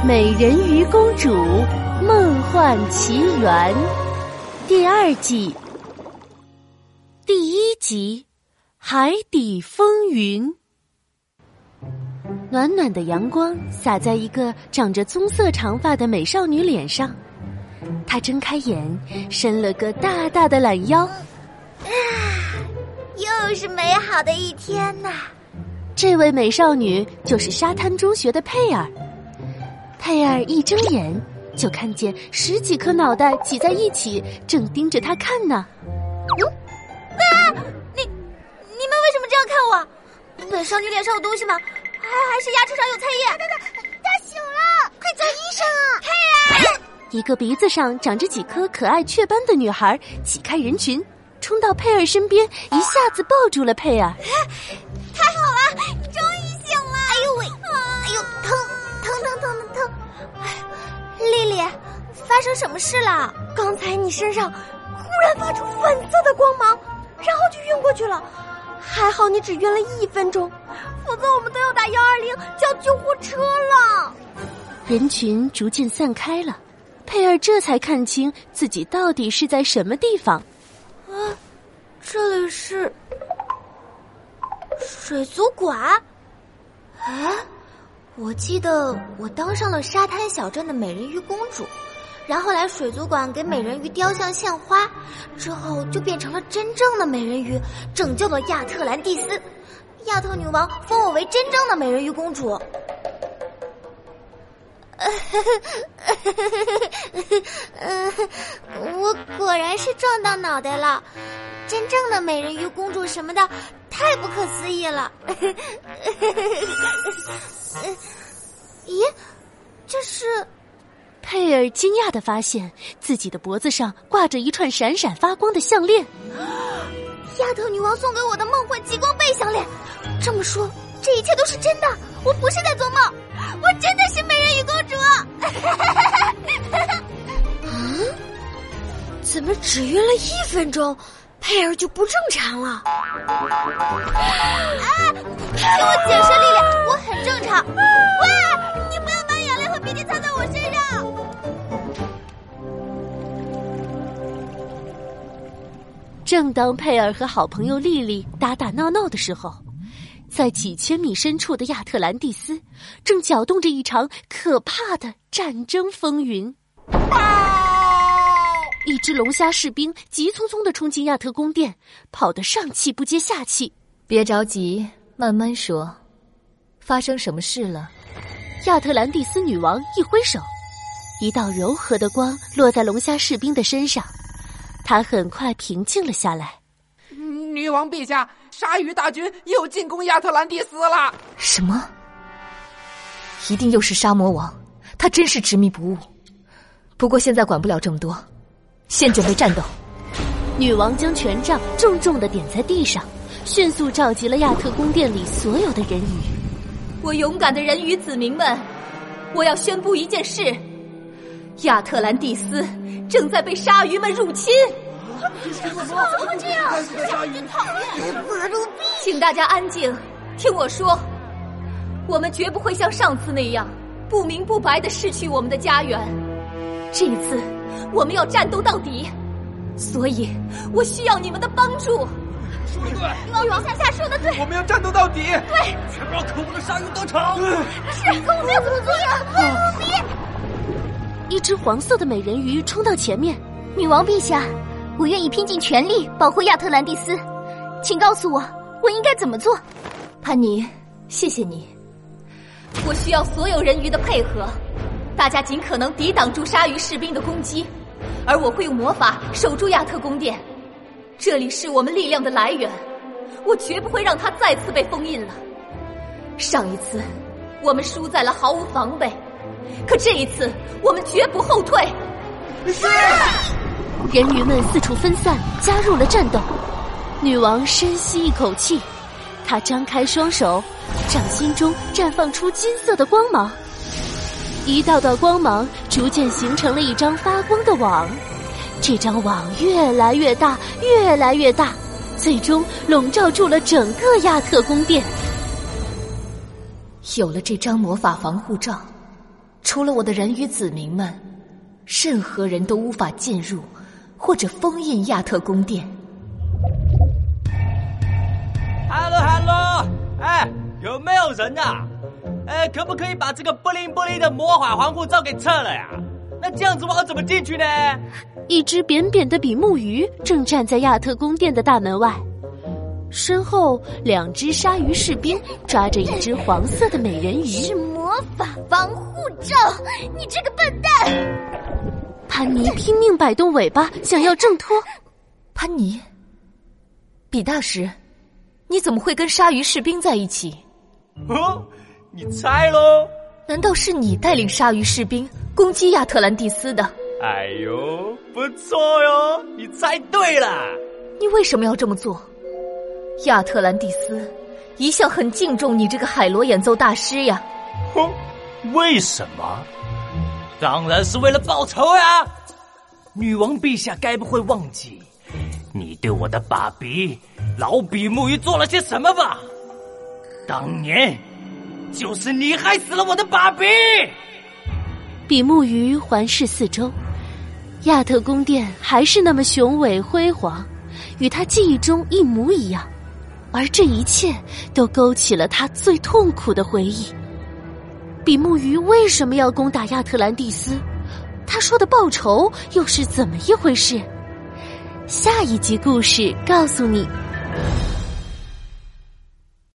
《美人鱼公主梦幻奇缘》第二季第一集《海底风云》。暖暖的阳光洒在一个长着棕色长发的美少女脸上，她睁开眼，伸了个大大的懒腰。啊，又是美好的一天呐！这位美少女就是沙滩中学的佩尔。佩尔一睁眼，就看见十几颗脑袋挤在一起，正盯着他看呢。嗯，啊！你你们为什么这样看我？本少女脸上有东西吗？还还是牙齿上有菜叶？他醒了，快叫医生啊！佩尔，一个鼻子上长着几颗可爱雀斑的女孩挤开人群，冲到佩尔身边，一下子抱住了佩尔。太发生什么事了？刚才你身上忽然发出粉色的光芒，然后就晕过去了。还好你只晕了一分钟，否则我们都要打幺二零叫救护车了。人群逐渐散开了，佩尔这才看清自己到底是在什么地方。啊，这里是。水族馆？啊，我记得我当上了沙滩小镇的美人鱼公主，然后来水族馆给美人鱼雕像献花，之后就变成了真正的美人鱼，拯救了亚特兰蒂斯。亚特女王封我为真正的美人鱼公主。我果然是撞到脑袋了，真正的美人鱼公主什么的。太不可思议了！咦，这是？佩尔惊讶的发现自己的脖子上挂着一串闪闪发光的项链。丫头女王送给我的梦幻极光贝项链。这么说，这一切都是真的，我不是在做梦，我真的是美人鱼公主。嗯？怎么只晕了一分钟？佩尔就不正常了。啊！听我解释，丽丽，我很正正当佩尔和好朋友丽丽打打闹闹的时候，在几千米深处的亚特兰蒂斯正搅动着一场可怕的战争风云。一只龙虾士兵急匆匆的冲进亚特宫殿，跑得上气不接下气。别着急，慢慢说，发生什么事了？亚特兰蒂斯女王一挥手，一道柔和的光落在龙虾士兵的身上，他很快平静了下来。女王陛下，鲨鱼大军又进攻亚特兰蒂斯了！什么？一定又是沙魔王，他真是执迷不悟。不过现在管不了这么多。先准备战斗。女王将权杖重重的点在地上，迅速召集了亚特宫殿里所有的人鱼。我勇敢的人鱼子民们，我要宣布一件事：亚特兰蒂斯正在被鲨鱼们入侵。怎么会这样？鲨鱼讨厌！马鲁比，请大家安静，听我说。我们绝不会像上次那样不明不白的失去我们的家园。这一次。我们要战斗到底，所以我需要你们的帮助。说的对，女王陛下说的对，我们要战斗到底。对，才不让可恶的鲨鱼得逞。是，可我们要怎么做呀？鲁比，一只黄色的美人鱼冲到前面。女王陛下，我愿意拼尽全力保护亚特兰蒂斯，请告诉我，我应该怎么做？潘妮，谢谢你。我需要所有人鱼的配合。大家尽可能抵挡住鲨鱼士兵的攻击，而我会用魔法守住亚特宫殿。这里是我们力量的来源，我绝不会让它再次被封印了。上一次我们输在了毫无防备，可这一次我们绝不后退。是。人鱼们四处分散，加入了战斗。女王深吸一口气，她张开双手，掌心中绽放出金色的光芒。一道道光芒逐渐形成了一张发光的网，这张网越来越大，越来越大，最终笼罩住了整个亚特宫殿。有了这张魔法防护罩，除了我的人鱼子民们，任何人都无法进入或者封印亚特宫殿。Hello，Hello，哎，有没有人啊？哎，可不可以把这个不灵不灵的魔法防护罩给撤了呀？那这样子我要怎么进去呢？一只扁扁的比目鱼正站在亚特宫殿的大门外，身后两只鲨鱼士兵抓着一只黄色的美人鱼。是魔法防护罩！你这个笨蛋！潘尼拼命摆动尾巴，想要挣脱。潘尼，比大师，你怎么会跟鲨鱼士兵在一起？哦，你猜喽？难道是你带领鲨鱼士兵攻击亚特兰蒂斯的？哎呦，不错哟，你猜对了。你为什么要这么做？亚特兰蒂斯一向很敬重你这个海螺演奏大师呀。哼，为什么？当然是为了报仇呀！女王陛下该不会忘记你对我的爸比老比目鱼做了些什么吧？当年。就是你害死了我的爸比！比目鱼环视四周，亚特宫殿还是那么雄伟辉煌，与他记忆中一模一样。而这一切都勾起了他最痛苦的回忆。比目鱼为什么要攻打亚特兰蒂斯？他说的报仇又是怎么一回事？下一集故事告诉你。